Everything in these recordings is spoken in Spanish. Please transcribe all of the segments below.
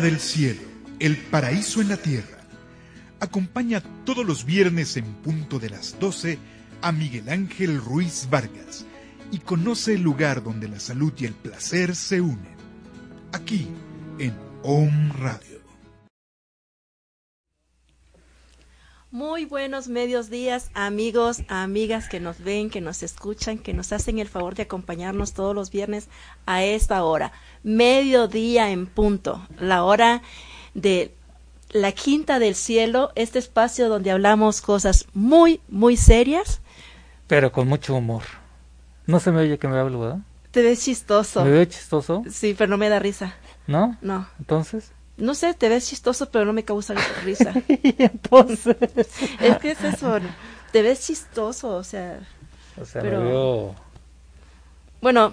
del cielo, el paraíso en la tierra. Acompaña todos los viernes en punto de las 12 a Miguel Ángel Ruiz Vargas y conoce el lugar donde la salud y el placer se unen. Aquí en Om Radio. Muy buenos medios días, amigos, amigas que nos ven, que nos escuchan, que nos hacen el favor de acompañarnos todos los viernes a esta hora. Mediodía en punto, la hora de la quinta del cielo, este espacio donde hablamos cosas muy, muy serias. Pero con mucho humor. No se me oye que me hablo, ¿verdad? Te ves chistoso. ¿Me veo chistoso? Sí, pero no me da risa. ¿No? No. Entonces. No sé, te ves chistoso, pero no me causa risa. entonces. es que es eso, te ves chistoso, o sea. O sea, me veo. Bueno,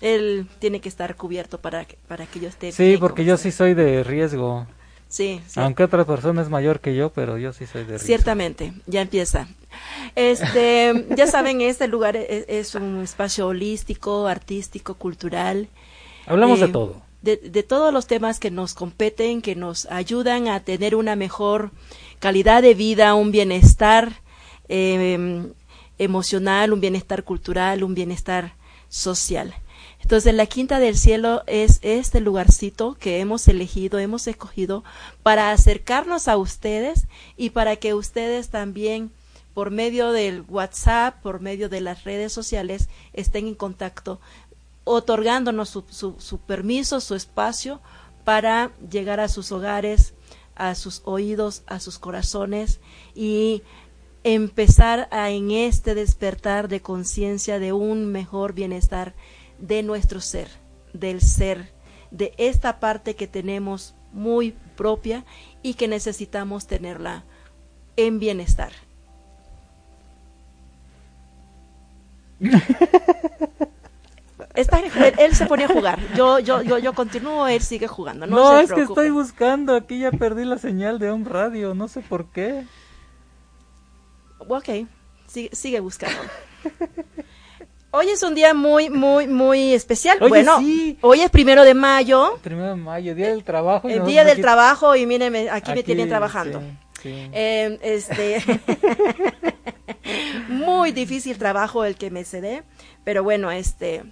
él tiene que estar cubierto para que, para que yo esté. Sí, porque yo sí soy de riesgo. Sí, sí, Aunque otra persona es mayor que yo, pero yo sí soy de riesgo. Ciertamente, ya empieza. Este, ya saben, este lugar es, es, un espacio holístico, artístico, cultural. Hablamos de eh, todo de, de, todos los temas que nos competen, que nos ayudan a tener una mejor calidad de vida, un bienestar eh, emocional, un bienestar cultural, un bienestar social. Entonces, la Quinta del Cielo es este lugarcito que hemos elegido, hemos escogido para acercarnos a ustedes y para que ustedes también, por medio del WhatsApp, por medio de las redes sociales, estén en contacto otorgándonos su, su, permiso, su espacio para llegar a sus hogares, a sus oídos, a sus corazones y empezar a, en este despertar de conciencia de un mejor bienestar de nuestro ser, del ser, de esta parte que tenemos muy propia y que necesitamos tenerla en bienestar. él, se pone a jugar. Yo, yo, yo, yo continúo, él sigue jugando. No, es que estoy buscando. Aquí ya perdí la señal de un radio. No sé por qué. Ok, sigue, buscando. Hoy es un día muy, muy, muy especial. bueno, hoy es primero de mayo. Primero de mayo, día del trabajo. El día del trabajo y miren, aquí, me tienen trabajando. Em, este, muy difícil trabajo el que me cedé, pero bueno, este,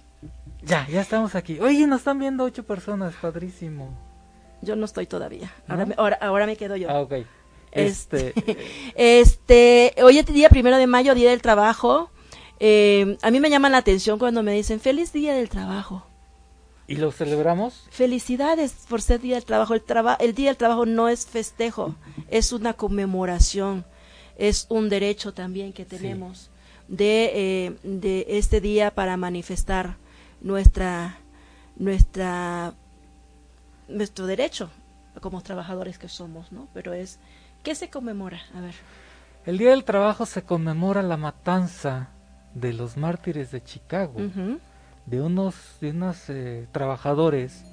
ya, ya estamos aquí. Oye, nos están viendo ocho personas, padrísimo. Yo no estoy todavía. Ahora, me, ahora, me quedo yo. Ah, ok. Este, este, hoy es día primero de mayo, día del trabajo. Eh, a mí me llama la atención cuando me dicen feliz día del trabajo. ¿Y lo celebramos? Felicidades por ser día del trabajo. El, el día del trabajo no es festejo, es una conmemoración, es un derecho también que tenemos de, eh, de este día para manifestar nuestra, nuestra nuestro derecho como trabajadores que somos, ¿no? Pero es, ¿qué se conmemora? A ver. El Día del Trabajo se conmemora la matanza de los mártires de Chicago, de unos, de unos eh, trabajadores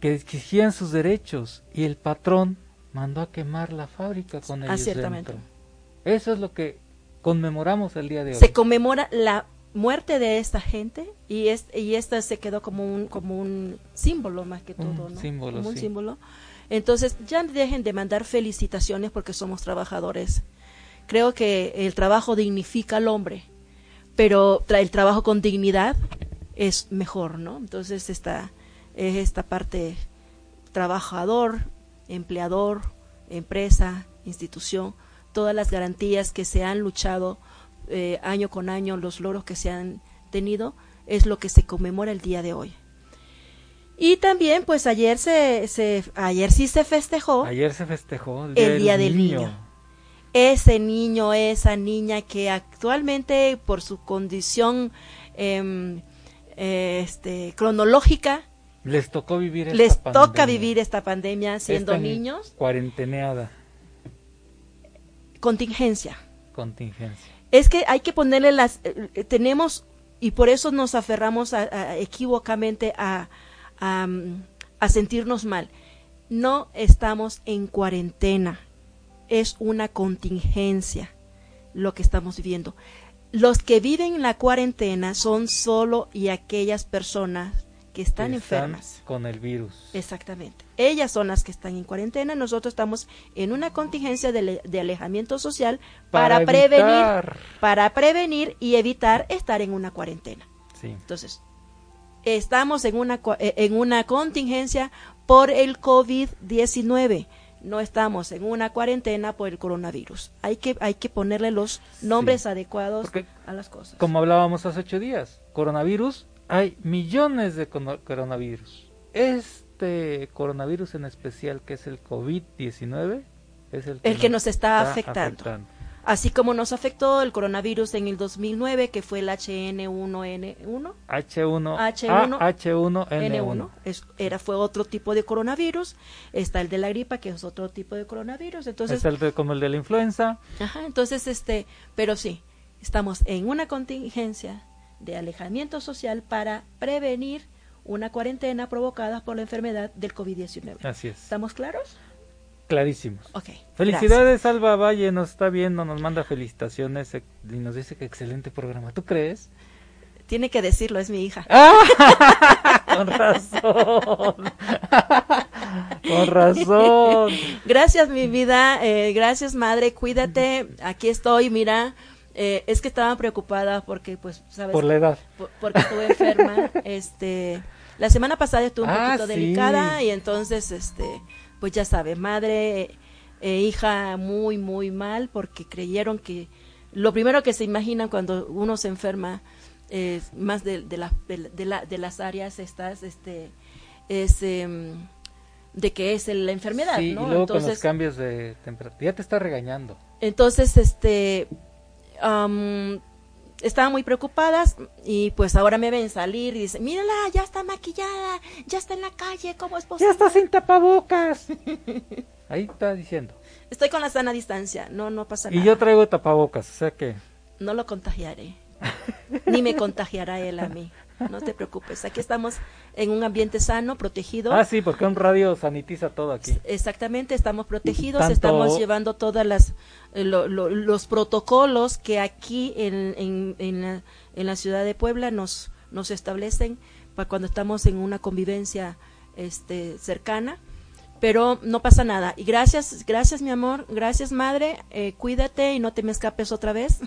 que exigían sus derechos y el patrón mandó a quemar la fábrica con Ah, ellos ciertamente. dentro. Eso es lo que conmemoramos el día de hoy. Se conmemora la muerte de esta gente y es, y esta se quedó como un como un símbolo más que Un todo, ¿no? símbolo, Como un sí. símbolo. Entonces, ya dejen de mandar felicitaciones porque somos trabajadores. Creo que el trabajo dignifica al hombre, pero tra- el trabajo con dignidad es mejor, ¿no? Entonces, esta es esta parte trabajador, empleador, empresa, institución, todas las garantías que se han luchado eh, año con año, los logros que se han tenido, es lo que se conmemora el día de hoy. Y también, pues ayer se, se ayer sí se festejó Ayer se festejó el El Día del Niño. ese niño, esa niña que actualmente por su condición em, eh, este, cronológica Les tocó vivir esta les toca pandemia, vivir esta pandemia siendo esta niños, Cuarenteneada, contingencia. contingencia. Es que hay que ponerle las, eh, eh, tenemos, y por eso nos aferramos a, a- a, mm, a sentirnos mal. No estamos en cuarentena, es una contingencia lo que estamos viviendo. Los que viven la cuarentena son solo y aquellas personas que están que enfermas. con el virus. Exactamente. Ellas son las que están en cuarentena, nosotros estamos en una contingencia de, le- de alejamiento social para, prevenir, para prevenir y evitar estar en una cuarentena. Sí. Entonces, estamos en una eh, en una contingencia por el COVID-19. No estamos en una cuarentena por el coronavirus. Hay que hay que ponerle los nombres Sí. adecuados a las cosas. Como hablábamos hace ocho días, coronavirus, hay millones de coronavirus. Este coronavirus en especial, que es el COVID-19, es el que, El que nos está afectando. afectando. Así como nos afectó el coronavirus en el 2009, que fue el HN1N1, H1, H1, H1N1. N1, es- era, fue otro tipo de coronavirus. Está el de la gripa, que es otro tipo de coronavirus. Entonces, es el de- como el de la influenza. Ajá, entonces, este, pero sí, estamos en una contingencia de alejamiento social para prevenir una cuarentena provocada por la enfermedad del COVID-19. Así es. ¿Estamos claros? Clarísimos. Ok. gracias. Felicidades, Alba Valle, nos está viendo, nos manda felicitaciones eh, y nos dice que excelente programa. ¿Tú crees? Tiene que decirlo, es mi hija. ¡Ah! Con razón. Con razón. Gracias, mi vida. eh, gracias, madre. Cuídate. Aquí estoy. Mira, eh, es que estaba preocupada porque, pues, sabes, Por la edad. por- porque estuve enferma. este, la semana pasada estuve un Ah, poquito sí. delicada y entonces, este, pues ya sabe, madre e hija muy, muy mal porque creyeron que lo primero que se imaginan cuando uno se enferma es más de, de, la- de la- de la- de las áreas estas, este, es em, de que es la enfermedad, Sí, ¿no? y luego con los entonces, cambios de temperatura. Ya te está regañando. entonces, este, am, estaban muy preocupadas y pues ahora me ven salir y dicen, mírala, ya está maquillada, ya está en la calle, ¿cómo es posible? sin tapabocas. Ahí está diciendo. Estoy con la sana distancia, no, no pasa Y nada. yo traigo tapabocas, o sea que... No lo contagiaré, ni me contagiará él a mí. No te preocupes, aquí estamos en un ambiente sano, protegido. Ah, sí, porque un radio sanitiza todo aquí. Exactamente, estamos protegidos, Tanto- estamos llevando todas las eh, lo- lo- los protocolos que aquí en, en, en la, en la ciudad de Puebla nos nos establecen para cuando estamos en una convivencia este cercana, pero no pasa nada. Y gracias, gracias mi amor, gracias madre, eh, cuídate y no te me escapes otra vez.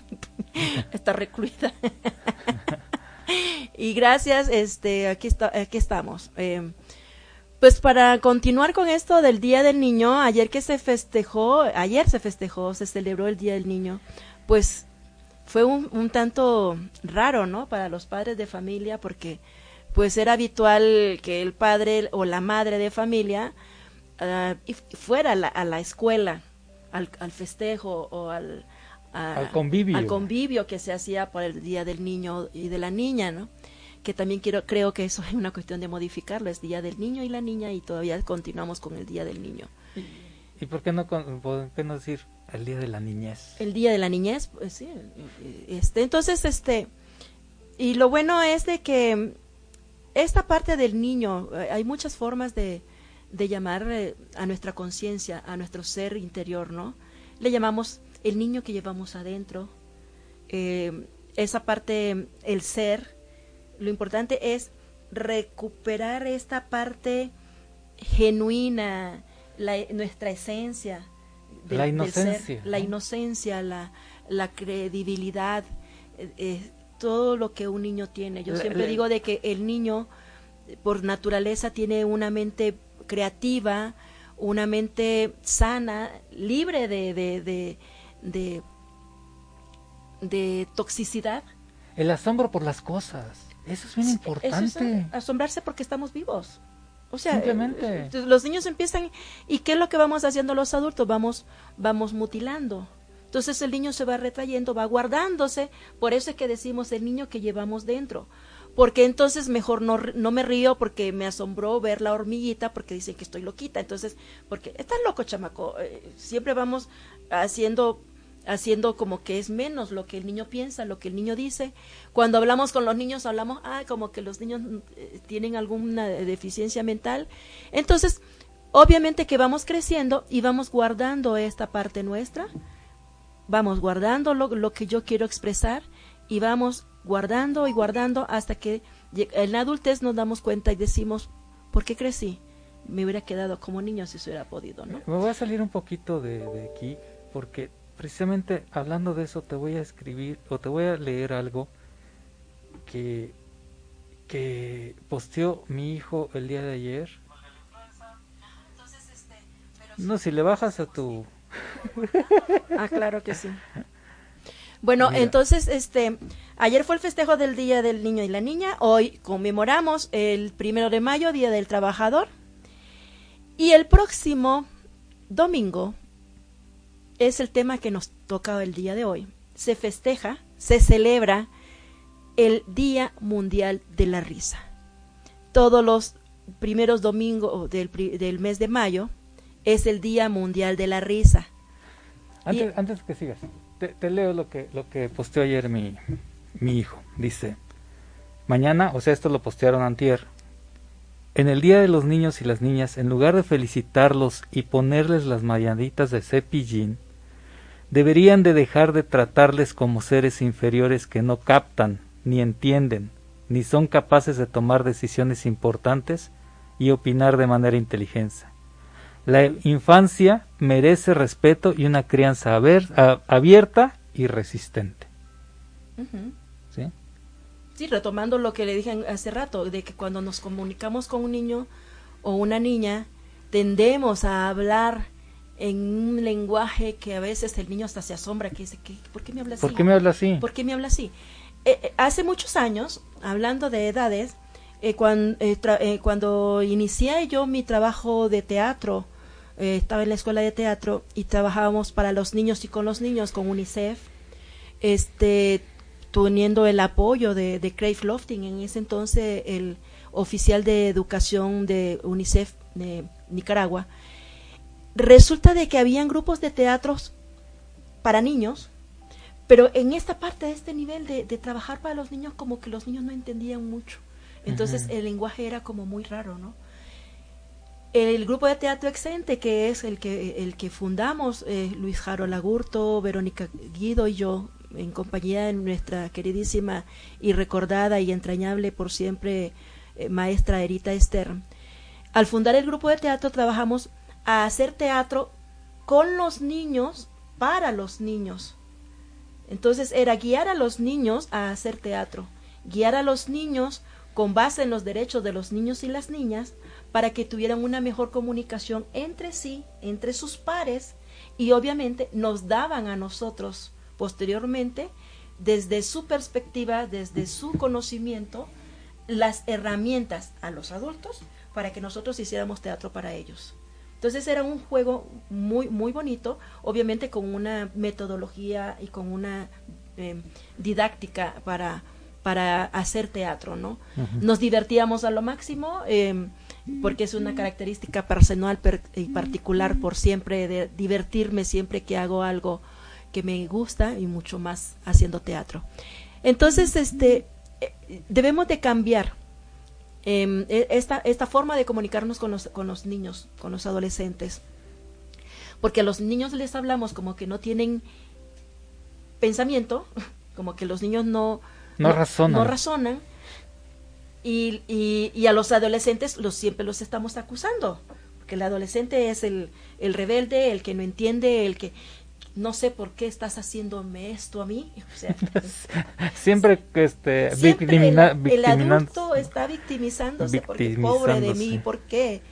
Está recluida. y gracias, este, aquí está, aquí estamos. Eh, pues para continuar con esto del Día del Niño, ayer que se festejó, ayer se festejó, se celebró el Día del Niño, pues fue un, tanto raro, ¿no? Para los padres de familia, porque pues era habitual que el padre o la madre de familia ah, fuera a la, a la escuela, al, al festejo o al, a- Al convivio. al convivio que se hacía por el Día del Niño y de la Niña, ¿no? que también quiero, creo que eso es una cuestión de modificarlo, es Día del Niño y la Niña y todavía continuamos con el Día del Niño. ¿Y por qué no, por qué no decir el Día de la Niñez? El Día de la Niñez, pues sí. Este, entonces, este, y lo bueno es de que esta parte del niño, eh, hay muchas formas de, de llamar eh, a nuestra conciencia, a nuestro ser interior, ¿no? Le llamamos el niño que llevamos adentro, eh, esa parte, el ser, lo importante es recuperar esta parte genuina, nuestra esencia. la inocencia. la inocencia, la, la credibilidad, eh, eh, todo lo que un niño tiene. Yo siempre digo de que el niño, por naturaleza, tiene una mente creativa, una mente sana, libre de, de, de, de, toxicidad. El asombro por las cosas. Eso es bien importante. asombrarse porque estamos vivos. O sea, Simplemente. Eh, los niños empiezan y qué es lo que vamos haciendo los adultos? Vamos vamos mutilando. Entonces el niño se va retrayendo, va guardándose, por eso es que decimos el niño que llevamos dentro. Porque entonces mejor no, no me río porque me asombró ver la hormiguita porque dicen que estoy loquita. Entonces, porque estás loco, chamaco. Eh, siempre vamos haciendo haciendo como que es menos lo que el niño piensa, lo que el niño dice. Cuando hablamos con los niños hablamos, ah, como que los niños eh, tienen alguna deficiencia mental. Entonces, obviamente que vamos creciendo y vamos guardando esta parte nuestra, vamos guardando lo, lo que yo quiero expresar y vamos guardando y guardando hasta que en la adultez nos damos cuenta y decimos, ¿por qué crecí? Me hubiera quedado como niño si se hubiera podido, ¿no? Me voy a salir un poquito de, de aquí porque precisamente hablando de eso te voy a escribir o te voy a leer algo que, que posteó mi hijo el día de ayer. No, si le bajas a tu... ah, claro que sí. Bueno, entonces, este, ayer fue el festejo del Día del Niño y la Niña, hoy conmemoramos el primero de mayo, Día del Trabajador, y el próximo domingo es el tema que nos toca el día de hoy. Se festeja, se celebra el Día Mundial de la Risa. Todos los primeros domingos del, del mes de mayo es el Día Mundial de la Risa. Antes, antes que sigas, te, leo lo que, lo que posteó ayer mi, mi hijo. Dice, mañana, o sea, esto lo postearon antier, en el Día de los Niños y las Niñas, en lugar de felicitarlos y ponerles las mañanitas de cepillín, deberían de dejar de tratarles como seres inferiores que no captan, ni entienden, ni son capaces de tomar decisiones importantes y opinar de manera inteligente. La infancia merece respeto y una crianza abierta y resistente. ¿Sí? Sí, retomando lo que le dije hace rato, de que cuando nos comunicamos con un niño o una niña, tendemos a hablar en un lenguaje que a veces el niño hasta se asombra, que dice, ¿por qué me habla así? ¿Por qué me habla así? ¿Por qué me habla así? Eh, eh, hace muchos años, hablando de edades, eh, cuando, cuando inicié yo mi trabajo de teatro, estaba en la escuela de teatro y trabajábamos para los niños y con los niños, con UNICEF, este, teniendo el apoyo de, de Craig Lofting, en ese entonces el oficial de educación de UNICEF de Nicaragua, resulta de que habían grupos de teatros para niños, pero en esta parte de este nivel de, trabajar para los niños como que los niños no entendían mucho. Entonces el lenguaje era como muy raro, ¿no? El grupo de teatro exente, que es el que, el que fundamos, eh, Luis Jaro Lagurto, Verónica Guido y yo, en compañía de nuestra queridísima y recordada y entrañable por siempre eh, maestra Erita Stern. Al fundar el grupo de teatro trabajamos a hacer teatro con los niños, para los niños. Entonces era guiar a los niños a hacer teatro, guiar a los niños con base en los derechos de los niños y las niñas para que tuvieran una mejor comunicación entre sí, entre sus pares y obviamente nos daban a nosotros posteriormente desde su perspectiva, desde su conocimiento, las herramientas a los adultos para que nosotros hiciéramos teatro para ellos. Entonces era un juego muy, muy bonito, obviamente con una metodología y con una em, didáctica para, para hacer teatro, ¿no? Nos divertíamos a lo máximo, em, porque es una característica personal y particular por siempre de divertirme siempre que hago algo que me gusta y mucho más haciendo teatro. Entonces, este, eh, debemos de cambiar em, e, esta, esta forma de comunicarnos con los, con los niños, con los adolescentes. Porque a los niños les hablamos como que no tienen pensamiento, como que los niños no, no, razonan. No razonan y, y, a los adolescentes los siempre los estamos acusando, porque el adolescente es el, el rebelde, el que no entiende, el que no sé por qué estás haciéndome esto a mí. siempre que este, el, adulto está victimizándose, porque pobre de mí, ¿por qué?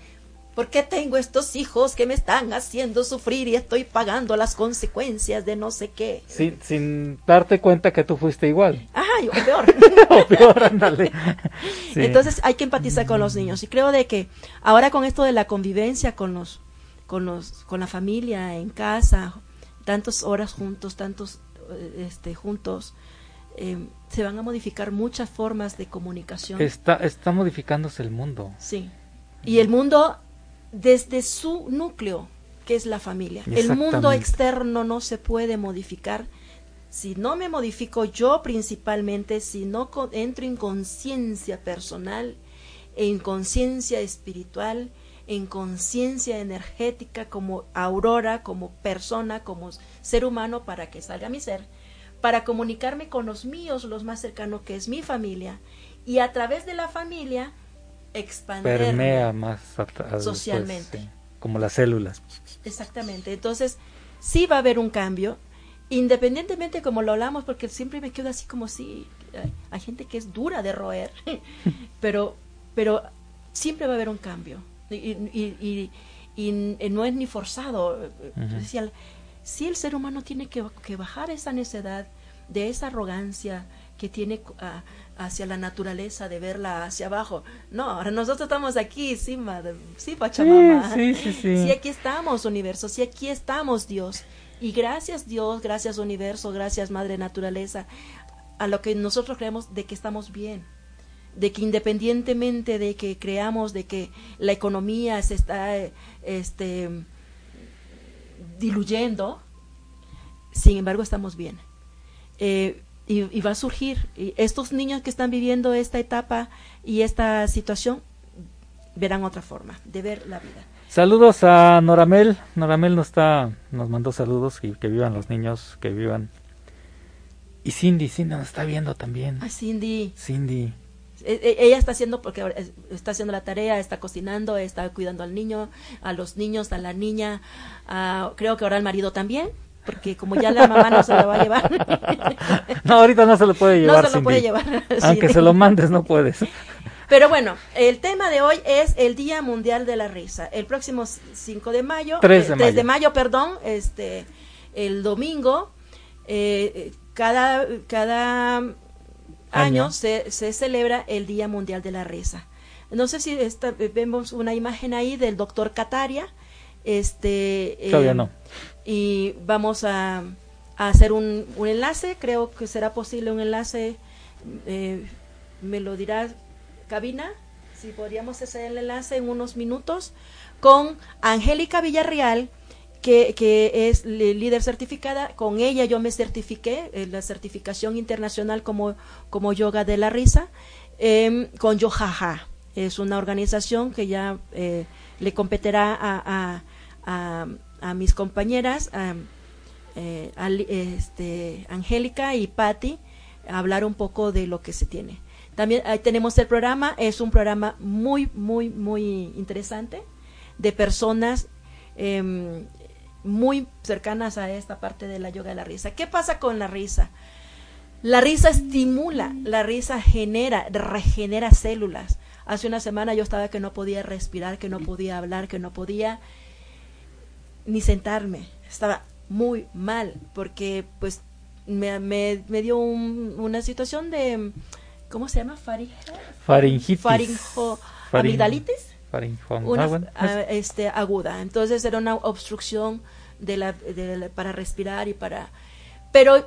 ¿Por qué tengo estos hijos que me están haciendo sufrir y estoy pagando las consecuencias de no sé qué? Sin, sin darte cuenta que tú fuiste igual. Ajá, o peor. o peor, ándale. Entonces hay que empatizar con los niños. Y creo de que ahora con esto de la convivencia con los, con los, con la familia, en casa, tantas horas juntos, tantos eh, este, juntos, eh, se van a modificar muchas formas de comunicación. Está, está modificándose el mundo. Sí. Y el mundo desde su núcleo, que es la familia. El mundo externo no se puede modificar si no me modifico yo principalmente, si no entro en conciencia personal, en conciencia espiritual, en conciencia energética como aurora, como persona, como ser humano para que salga mi ser, para comunicarme con los míos, los más cercanos, que es mi familia, y a través de la familia expandirme más socialmente. como las células. Exactamente. Entonces, sí va a haber un cambio, independientemente como lo hablamos, porque siempre me quedo así como si hay, gente que es dura de roer, pero, pero siempre va a haber un cambio. Y, y, y, no es ni forzado. si el ser humano tiene que, que bajar esa necedad, de esa arrogancia que tiene ah, hacia la naturaleza, de verla hacia abajo. No, nosotros estamos aquí, sí, madre, sí, Pachamama. Sí, sí, sí, sí. aquí estamos, universo, sí, aquí estamos, Dios. Y gracias, Dios, gracias, universo, gracias, Madre Naturaleza, a lo que nosotros creemos de que estamos bien. De que independientemente de que creamos de que la economía se está este, diluyendo, sin embargo estamos bien. Eh, y, va a surgir. Y estos niños que están viviendo esta etapa y esta situación verán otra forma de ver la vida. Saludos a Noramel. Noramel nos está, nos mandó saludos y que vivan los niños, que vivan. Y Cindy, Cindy nos está viendo también. Ah, Cindy. Cindy. E, e, ella está haciendo porque está haciendo la tarea, está cocinando, está cuidando al niño, a los niños, a la niña, creo que ahora al marido también porque como ya la mamá no se lo va a llevar. no, ahorita no se lo puede llevar. No se lo puede llevar. Aunque se lo mandes, no puedes. Pero bueno, el tema de hoy es el Día Mundial de la Risa. El próximo 5 de mayo, 3 de, 3 mayo. de mayo, perdón, este, el domingo, eh, cada, cada año, Se, se, celebra el Día Mundial de la Risa. No sé si vemos una imagen ahí del doctor Cataria. Este, Todavía no y vamos a, hacer un, un, enlace, creo que será posible un enlace, eh, me lo dirá cabina, si podríamos hacer el enlace en unos minutos, con Angélica Villarreal, que, que, es líder certificada, con ella yo me certifiqué, en la certificación internacional como, como yoga de la risa, eh, con Yojaja, es una organización que ya eh, le competirá a, a a mis compañeras, eh, este, Angélica y Patti, hablar un poco de lo que se tiene. También ahí tenemos el programa, es un programa muy, muy, muy interesante de personas em, muy cercanas a esta parte de la yoga de la risa. ¿Qué pasa con la risa? La risa estimula, la risa genera, regenera células. Hace una semana yo estaba que no podía respirar, que no podía hablar, que no podía ni sentarme. Estaba muy mal porque pues me, me, dio una situación de, ¿cómo se llama? Faringitis. Faringo, amigdalitis. Una, ah, este, aguda. Entonces era una obstrucción de la, para respirar y para... Pero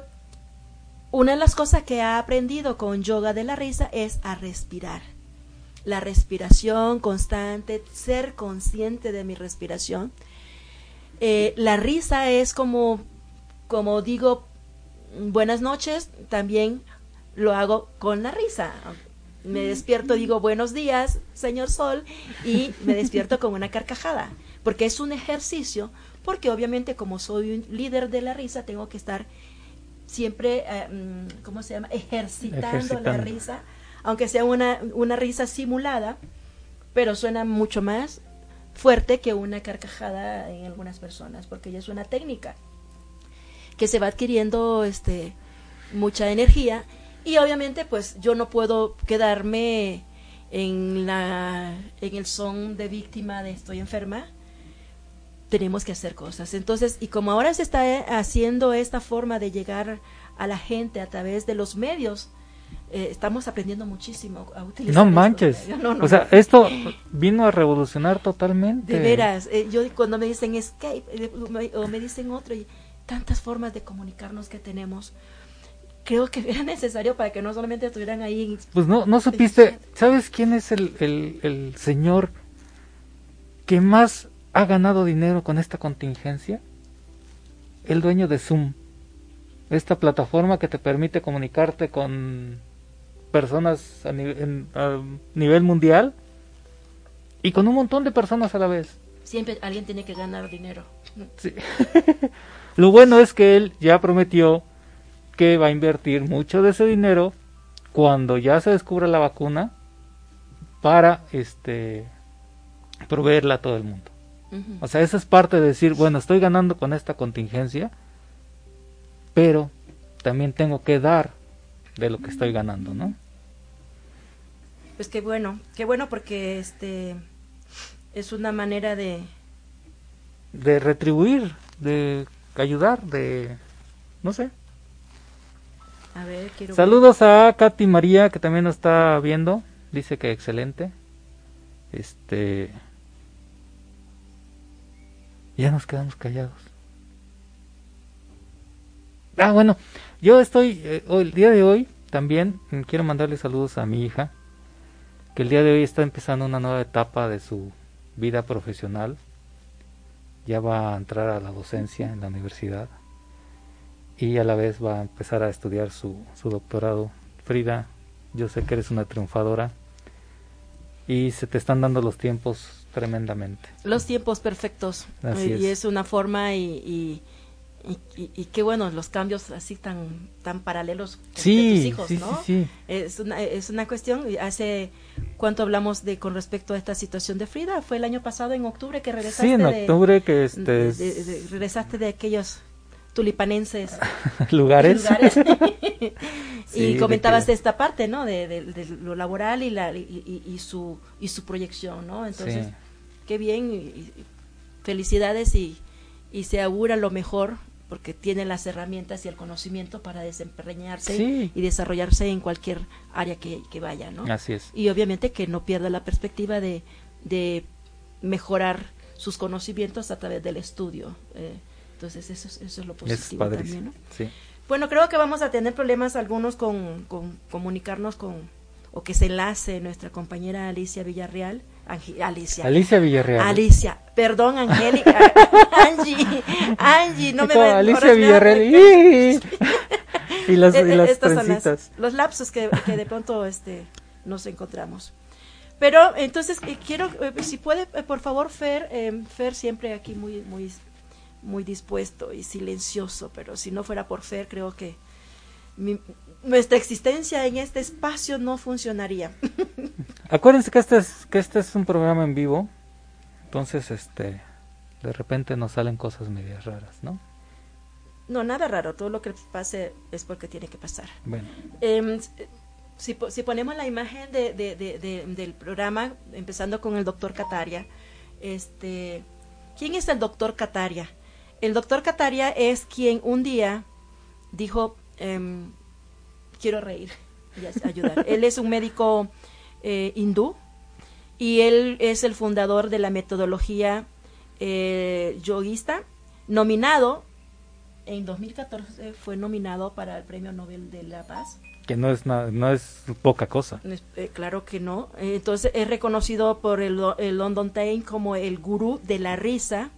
una de las cosas que he aprendido con yoga de la risa es a respirar. La respiración constante, ser consciente de mi respiración. Eh, la risa es como, como digo, buenas noches, también lo hago con la risa. Me despierto, digo buenos días, señor Sol, y me despierto con una carcajada, porque es un ejercicio, porque obviamente como soy un líder de la risa, tengo que estar siempre, eh, mm, ¿cómo se llama? Ejercitando, la risa, aunque sea una, una risa simulada, pero suena mucho más fuerte que una carcajada en algunas personas, porque ya es una técnica que se va adquiriendo este mucha energía y obviamente pues yo no puedo quedarme en la en el son de víctima de estoy enferma tenemos que hacer cosas. Entonces, y como ahora se está eh, haciendo esta forma de llegar a la gente a través de los medios, eh, estamos aprendiendo muchísimo a utilizar. No manches. o sea, esto vino a revolucionar totalmente. De veras, eh, yo cuando me dicen escape o me dicen otro, y tantas formas de comunicarnos que tenemos, creo que era necesario para que no solamente estuvieran ahí. Pues no, no supiste, ¿sabes quién es el, el, el señor que más ha ganado dinero con esta contingencia? El dueño de Zoom, esta plataforma que te permite comunicarte con personas a, nivel mundial y con un montón de personas a la vez. Siempre alguien tiene que ganar dinero. Sí. Lo bueno es que él ya prometió que va a invertir mucho de ese dinero cuando ya se descubra la vacuna para este proveerla a todo el mundo. O sea, esa es parte de decir, bueno, estoy ganando con esta contingencia, pero también tengo que dar de lo que estoy ganando, ¿no? Pues qué bueno, qué bueno porque este es una manera de de retribuir, de ayudar, de no sé. A ver, quiero Saludos a Katy María que también nos está viendo, dice que excelente. Este ya nos quedamos callados. Ah, bueno, yo estoy, eh, el día de hoy también quiero mandarle saludos a mi hija, que el día de hoy está empezando una nueva etapa de su vida profesional. Ya va a entrar a la docencia en la universidad y a la vez va a empezar a estudiar su, su doctorado. Frida, yo sé que eres una triunfadora y se te están dando los tiempos tremendamente. Los tiempos perfectos. y es. una forma y, y, qué bueno, los cambios así tan tan paralelos sí, tus hijos, ¿no? es, una, es una cuestión, hace cuánto hablamos de con respecto a esta situación de Frida, fue el año pasado en octubre que regresaste. Sí, en octubre que este... regresaste de aquellos tulipanenses lugares, y comentabas de, esta parte no de, lo laboral y la y, su y su proyección no entonces qué bien felicidades y, y se augura lo mejor porque tiene las herramientas y el conocimiento para desempeñarse y desarrollarse en cualquier área que, vaya, ¿no? Así es. Y obviamente que no pierda la perspectiva de, de mejorar sus conocimientos a través del estudio. Eh, entonces, eso, eso es lo positivo también, ¿no? Sí. Bueno, creo que vamos a tener problemas algunos con, con comunicarnos con, o que se enlace nuestra compañera Alicia Villarreal. Alicia. Alicia Villarreal. Alicia, perdón, Angélica. Angie, Angie, no me ven. Alicia Villarreal. y las, y las Estos los lapsos que, que, de pronto este, nos encontramos. Pero entonces eh, quiero, eh, si puede, eh, por favor, Fer, Fer siempre aquí muy, muy muy dispuesto y silencioso, pero si no fuera por Fer, creo que nuestra existencia en este espacio no funcionaría. Acuérdense que este es que este es un programa en vivo, entonces este de repente nos salen cosas medias raras, ¿no? No, nada raro, todo lo que pase es porque tiene que pasar. Bueno. Em, si, si, ponemos la imagen de, de, del programa, empezando con el doctor Cataria, este, ¿quién es el doctor Cataria? El doctor Kataria es quien un día dijo, em, quiero reír y ayudar. él es un médico eh, hindú y él es el fundador de la metodología eh, yoguista, nominado en 2014 fue nominado para el Premio Nobel de la Paz. Que no es, no es poca cosa. Eh, claro que no. Entonces es reconocido por el, el London Times como el gurú de la risa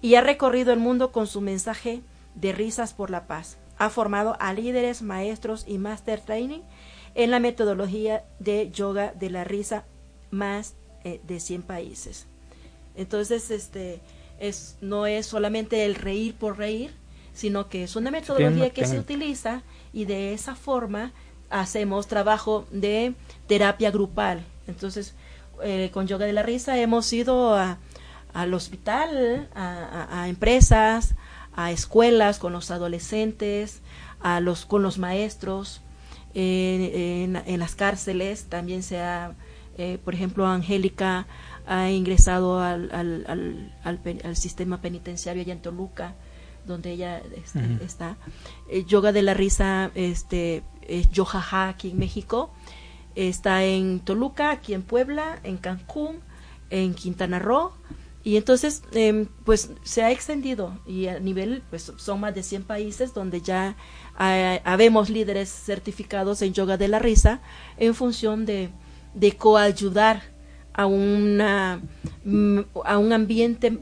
y ha recorrido el mundo con su mensaje de risas por la paz. Ha formado a líderes, maestros y master training en la metodología de yoga de la risa más eh, de 100 países. Entonces, este es no es solamente el reír por reír, sino que es una metodología que se utiliza y de esa forma hacemos trabajo de terapia grupal. Entonces, eh, con yoga de la risa hemos ido a, al hospital, a, empresas, a escuelas con los adolescentes, a los con los maestros, en, las cárceles. También se ha, eh, por ejemplo, Angélica ha ingresado al, al, al, sistema penitenciario allá en Toluca, donde ella este, está. Eh, yoga de la risa, este, es Yojaja aquí en México, está en Toluca, aquí en Puebla, en Cancún, en Quintana Roo, y entonces, em, pues se ha extendido y a nivel, pues son más de 100 países donde ya habemos líderes certificados en yoga de la risa en función de, de coayudar a, una, mm, a un ambiente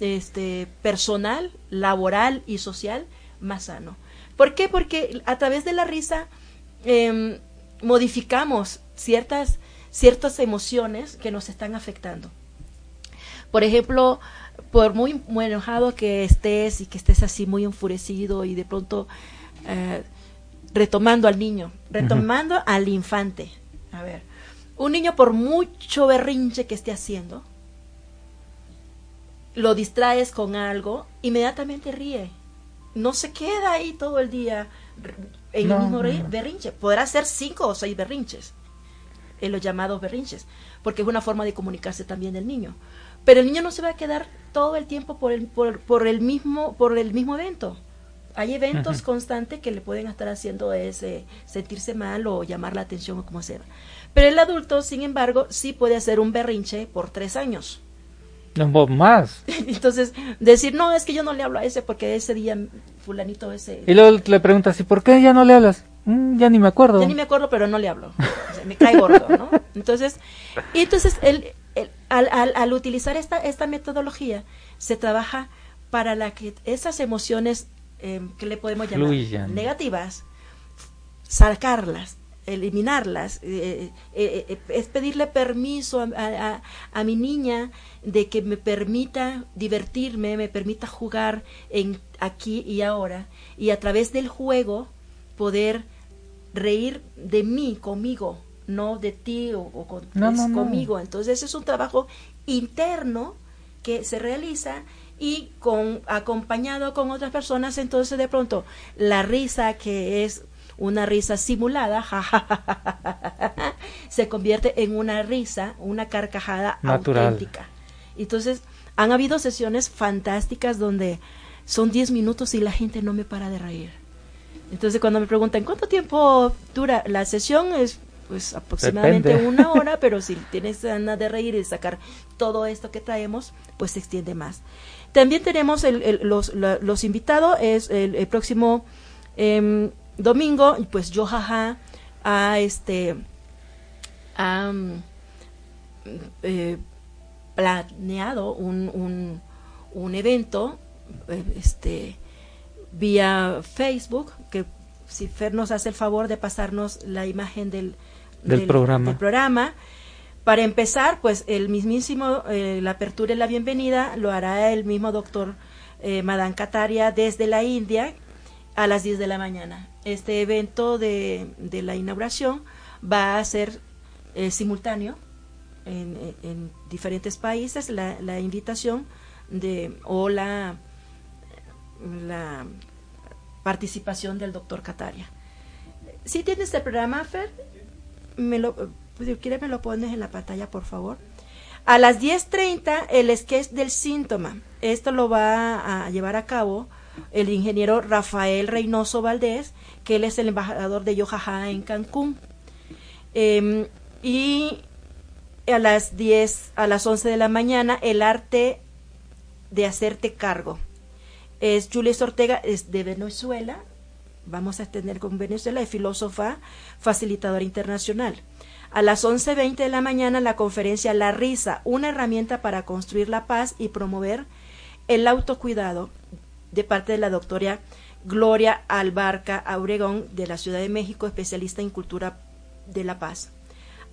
este, personal, laboral y social más sano. ¿Por qué? Porque a través de la risa em, modificamos ciertas, ciertas emociones que nos están afectando. Por ejemplo, por muy, enojado que estés y que estés así muy enfurecido y de pronto eh, retomando al niño, retomando al infante. A ver, un niño por mucho berrinche que esté haciendo, lo distraes con algo, inmediatamente ríe. No se queda ahí todo el día en el mismo berrinche. Podrá ser cinco o seis berrinches, en los llamados berrinches, porque es una forma de comunicarse también del niño. Pero el niño no se va a quedar todo el tiempo por el, por, el, mismo, por el mismo evento. Hay eventos constantes que le pueden estar haciendo ese sentirse mal o llamar la atención o como sea. Pero el adulto, sin embargo, sí puede hacer un berrinche por tres años. No, más. Entonces, decir, no, es que yo no le hablo a ese porque ese día fulanito ese... Y luego le preguntas, ¿y por qué ya no le hablas? Mm, ya ni me acuerdo. Ya ni me acuerdo, pero no le hablo. me cae gordo, ¿no? Entonces, y entonces el, al, al, utilizar esta, esta metodología, se trabaja para la que esas emociones em, que le podemos llamar negativas, sacarlas, eliminarlas, eh, eh, eh, es pedirle permiso a, a, mi niña de que me permita divertirme, me permita jugar en aquí y ahora, y a través del juego poder reír de mí, conmigo, no de ti o, conmigo. Entonces es un trabajo interno que se realiza y con acompañado con otras personas, entonces de pronto la risa que es una risa simulada, se convierte en una risa, una carcajada auténtica. Entonces, han habido sesiones fantásticas donde son 10 minutos y la gente no me para de reír. Entonces, cuando me preguntan cuánto tiempo dura la sesión, es pues aproximadamente una hora, pero si tienes ganas de reír y sacar todo esto que traemos, pues se extiende más. También tenemos el, los, los, invitados, es el, próximo eh, domingo, pues yo jaja ha este ha, eh, planeado un, un, un evento eh, este vía Facebook que si Fer nos hace el favor de pasarnos la imagen del, del, programa. programa. Para empezar, pues el mismísimo, eh, la apertura y la bienvenida lo hará el mismo doctor eh, Madan Kataria desde la India a las 10 de la mañana. Este evento de, de la inauguración va a ser eh, simultáneo en, en, diferentes países. La, la invitación de, o la, la participación del doctor Kataria. Si tienes el programa, Fer, me lo, pues, quiere me lo pones en la pantalla, por favor. A las 10.30, el sketch del síntoma. Esto lo va a llevar a cabo el ingeniero Rafael Reynoso Valdés, que él es el embajador de Yojaja en Cancún. Em, y a las 10, a las 11 de la mañana, el arte de hacerte cargo. es Julius Ortega, es de Venezuela, vamos a tener con Venezuela, es filósofa, facilitadora internacional. A las 11.20 de la mañana la conferencia La Risa, una herramienta para construir la paz y promover el autocuidado de parte de la doctora Gloria Albarca Auregón de la Ciudad de México, especialista en cultura de la paz.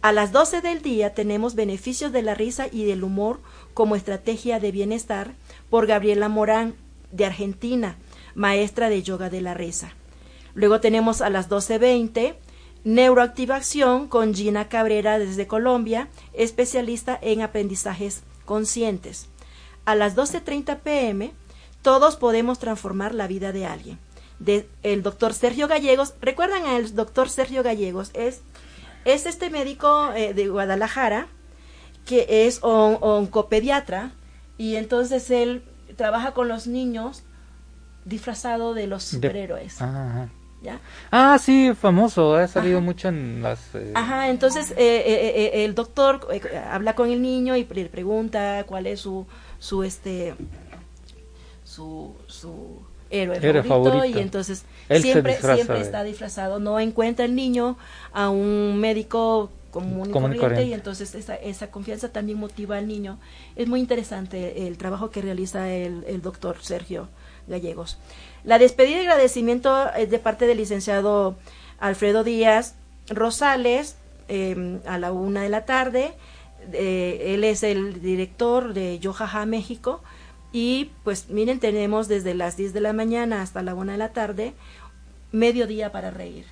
A las 12 del día tenemos beneficios de la risa y del humor como estrategia de bienestar por Gabriela Morán de Argentina, maestra de yoga de la risa. Luego tenemos a las 12.20 Neuroactivación con Gina Cabrera desde Colombia, especialista en aprendizajes conscientes. A las 12.30 pm, todos podemos transformar la vida de alguien. De, el doctor Sergio Gallegos, ¿recuerdan al doctor Sergio Gallegos? Es, es este médico eh, de Guadalajara que es un oncopediatra y entonces él trabaja con los niños disfrazado de los superhéroes. Ah, sí, famoso, ha salido mucho en las... Eh, Ajá, entonces eh, eh, el doctor habla con el niño y le pregunta cuál es su, su este, su, su héroe, favorito, y entonces siempre, siempre está disfrazado, no encuentra el niño a un médico común y, corriente, y entonces esa, esa confianza también motiva al niño. Es muy interesante el trabajo que realiza el, el doctor Sergio Gallegos. La despedida y agradecimiento es de parte del licenciado Alfredo Díaz Rosales em, a la una de la tarde. Eh, él es el director de Yojaja México. Y pues miren, tenemos desde las 10 de la mañana hasta la una de la tarde mediodía para reír.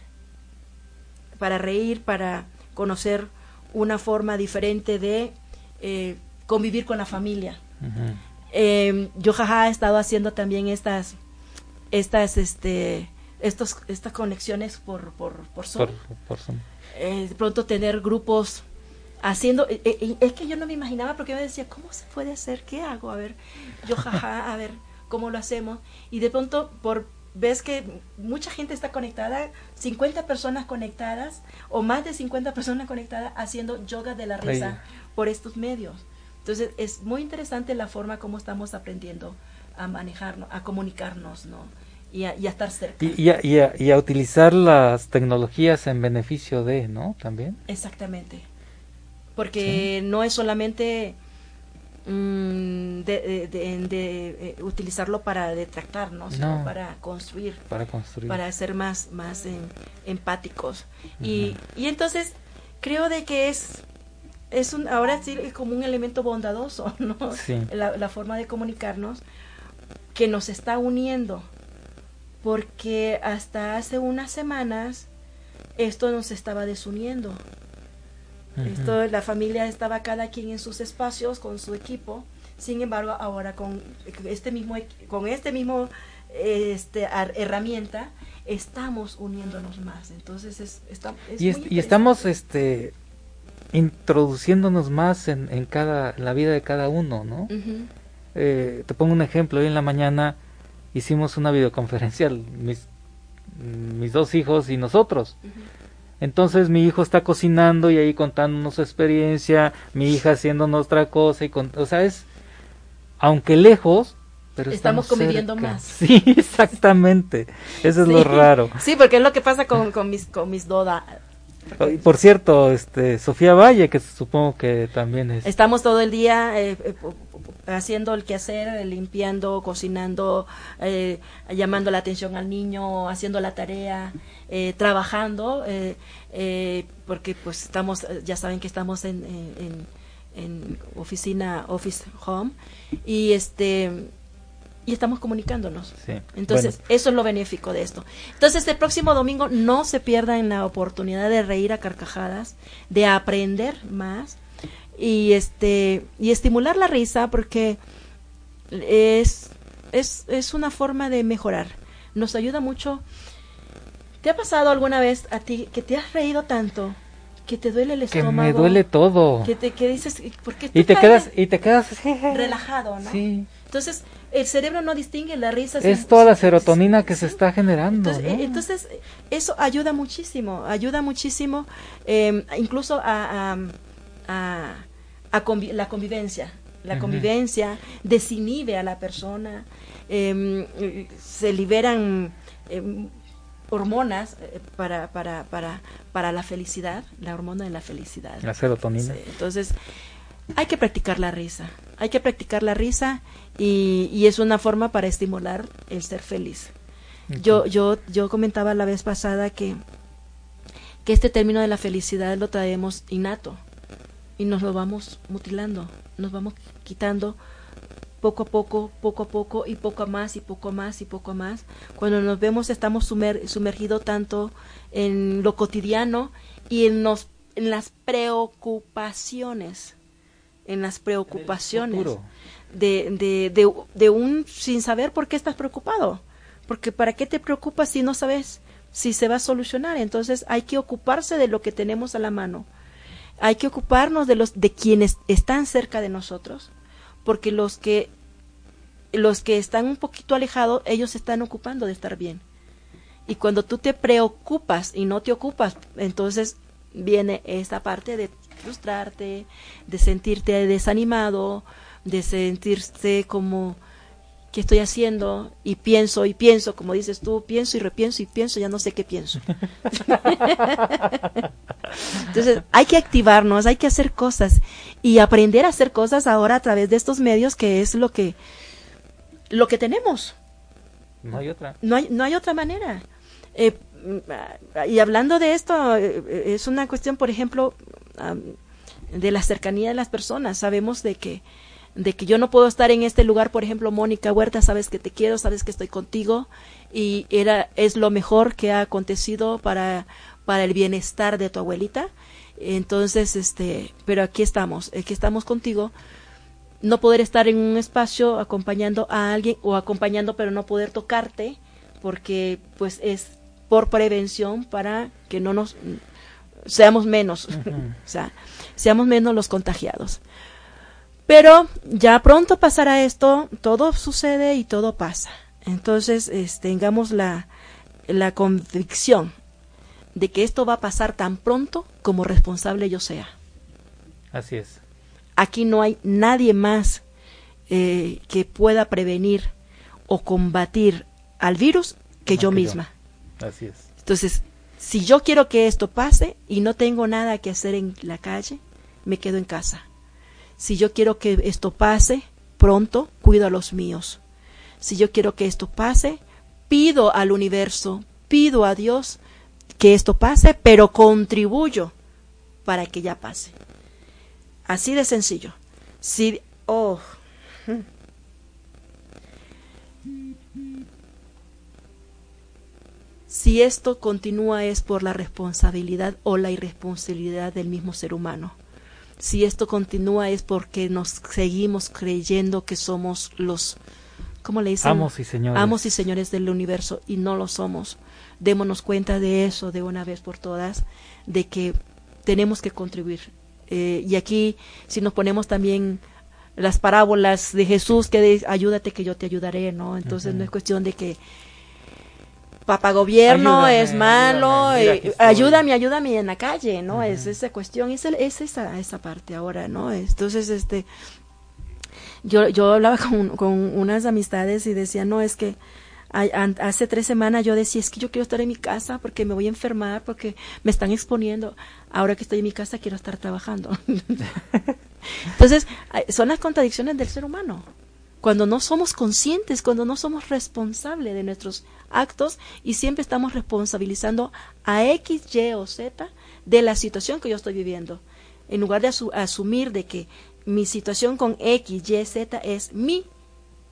Para reír, para conocer una forma diferente de eh, convivir con la familia. Uh ha estado haciendo también estas estas, este, estos, estas conexiones por, por, por Zoom. Eh, de pronto tener grupos haciendo, eh, eh, es que yo no me imaginaba porque yo decía, ¿cómo se puede hacer? ¿Qué hago? A ver, yo jaja, a ver cómo lo hacemos. Y de pronto, por ves que mucha gente está conectada, 50 personas conectadas o más de 50 personas conectadas haciendo yoga de la risa por estos medios. Entonces es muy interesante la forma como estamos aprendiendo a manejarnos, a comunicarnos, ¿no? Y a, estar cerca. Y, y, a, utilizar las tecnologías en beneficio de, ¿no? También. Exactamente. Porque no es solamente mm, de, eh, utilizarlo para detractarnos, sino para construir. Para construir. Para ser más, más empáticos. y, y entonces creo de que es es un ahora sí es como un elemento bondadoso, ¿no? La, la forma de comunicarnos que nos está uniendo porque hasta hace unas semanas esto nos estaba desuniendo. Esto, la familia estaba cada quien en sus espacios con su equipo. Sin embargo, ahora con este mismo con este mismo este herramienta estamos uniéndonos más. Entonces es, y, estamos este introduciéndonos más en, en cada la vida de cada uno, ¿no? Eh, te pongo un ejemplo. Hoy en la mañana hicimos una videoconferencia, mis, mis dos hijos y nosotros. Entonces mi hijo está cocinando y ahí contándonos su experiencia, mi hija haciendo otra cosa y con, o sea, es aunque lejos, pero estamos, conviviendo más. Sí, exactamente. Eso es lo raro. Sí, porque es lo que pasa con, con mis con mis doda. Por cierto, este Sofía Valle, que supongo que también es. Estamos todo el día eh, eh, haciendo el quehacer, eh, limpiando, cocinando, eh, llamando la atención al niño, haciendo la tarea, trabajando, porque pues estamos, ya saben que estamos en, en, oficina, office home, y este y estamos comunicándonos. Entonces, eso es lo benéfico de esto. Entonces, el próximo domingo no se pierdan la oportunidad de reír a carcajadas, de aprender más y este y estimular la risa porque es, es, es una forma de mejorar. Nos ayuda mucho. ¿Te ha pasado alguna vez a ti que te has reído tanto que te duele el estómago? Que me duele todo. Que te que dices, ¿por qué y te quedas y te quedas relajado, ¿no? Sí. Entonces, el cerebro no distingue la risa. Es toda la serotonina que se está generando. Entonces, eso ayuda muchísimo, ayuda muchísimo, eh, incluso a, a, a, la convivencia. la convivencia, desinhibe a la persona, em, se liberan em, hormonas eh, para, para, para, para la felicidad, la hormona de la felicidad. La serotonina. entonces, hay que practicar la risa, hay que practicar la risa y, y es una forma para estimular el ser feliz. Yo, yo, yo comentaba la vez pasada que, que este término de la felicidad lo traemos innato y nos lo vamos mutilando, nos vamos quitando poco a poco, poco a poco y poco a más y poco a más y poco a más. Cuando nos vemos estamos sumer, sumergidos tanto en lo cotidiano y en, los, en las preocupaciones, en las preocupaciones de, de, de, de un sin saber por qué estás preocupado. Porque ¿para qué te preocupas si no sabes si se va a solucionar? Entonces hay que ocuparse de lo que tenemos a la mano. Hay que ocuparnos de los de quienes están cerca de nosotros porque los que los que están un poquito alejados, ellos se están ocupando de estar bien. Y cuando tú te preocupas y no te ocupas, entonces viene esta parte de frustrarte, de sentirte desanimado, de sentirse como ¿qué estoy haciendo? Y pienso y pienso, como dices tú, pienso y repienso y pienso, ya no sé qué pienso. Entonces, hay que activarnos, hay que hacer cosas y aprender a hacer cosas ahora a través de estos medios que es lo que lo que tenemos. No hay otra. No hay, no hay otra manera. Eh, y hablando de esto, eh, es una cuestión, por ejemplo, de la cercanía de las personas. Sabemos de que de que yo no puedo estar en este lugar, por ejemplo, Mónica Huerta, sabes que te quiero, sabes que estoy contigo y era es lo mejor que ha acontecido para para el bienestar de tu abuelita. Entonces, este, pero aquí estamos, aquí estamos contigo. No poder estar en un espacio acompañando a alguien o acompañando pero no poder tocarte porque pues es por prevención para que no nos seamos menos, o sea, seamos menos los contagiados. Pero ya pronto pasará esto, todo sucede y todo pasa. Entonces, tengamos la, la convicción de que esto va a pasar tan pronto como responsable yo sea. Así es. Aquí no hay nadie más eh, que pueda prevenir o combatir al virus que yo misma. Así es. Entonces, si yo quiero que esto pase y no tengo nada que hacer en la calle, me quedo en casa si yo quiero que esto pase pronto, cuido a los míos. Si yo quiero que esto pase, pido al universo, pido a Dios que esto pase, pero contribuyo para que ya pase. Así de sencillo. Si, oh. Si esto continúa es por la responsabilidad o la irresponsabilidad del mismo ser humano si esto continúa es porque nos seguimos creyendo que somos los ¿cómo le dicen? Amos y señores. Amos y señores del universo y no lo somos. Démonos cuenta de eso de una vez por todas, de que tenemos que contribuir. Eh, y aquí, si nos ponemos también las parábolas de Jesús que dice, ayúdate que yo te ayudaré, ¿no? Entonces no es cuestión de que papá gobierno es malo, ayúdame, eh, ayúdame, en la calle, ¿no? Es esa cuestión, es, es esa, esa parte ahora, ¿no? Entonces, este, yo, yo hablaba con, con unas amistades y decía, no, es que hace tres semanas yo decía, es que yo quiero estar en mi casa porque me voy a enfermar, porque me están exponiendo. Ahora que estoy en mi casa quiero estar trabajando. Entonces, son las contradicciones del ser humano cuando no somos conscientes, cuando no somos responsables de nuestros actos y siempre estamos responsabilizando a X, Y o Z de la situación que yo estoy viviendo, en lugar de asumir de que mi situación con X, Y, Z es mi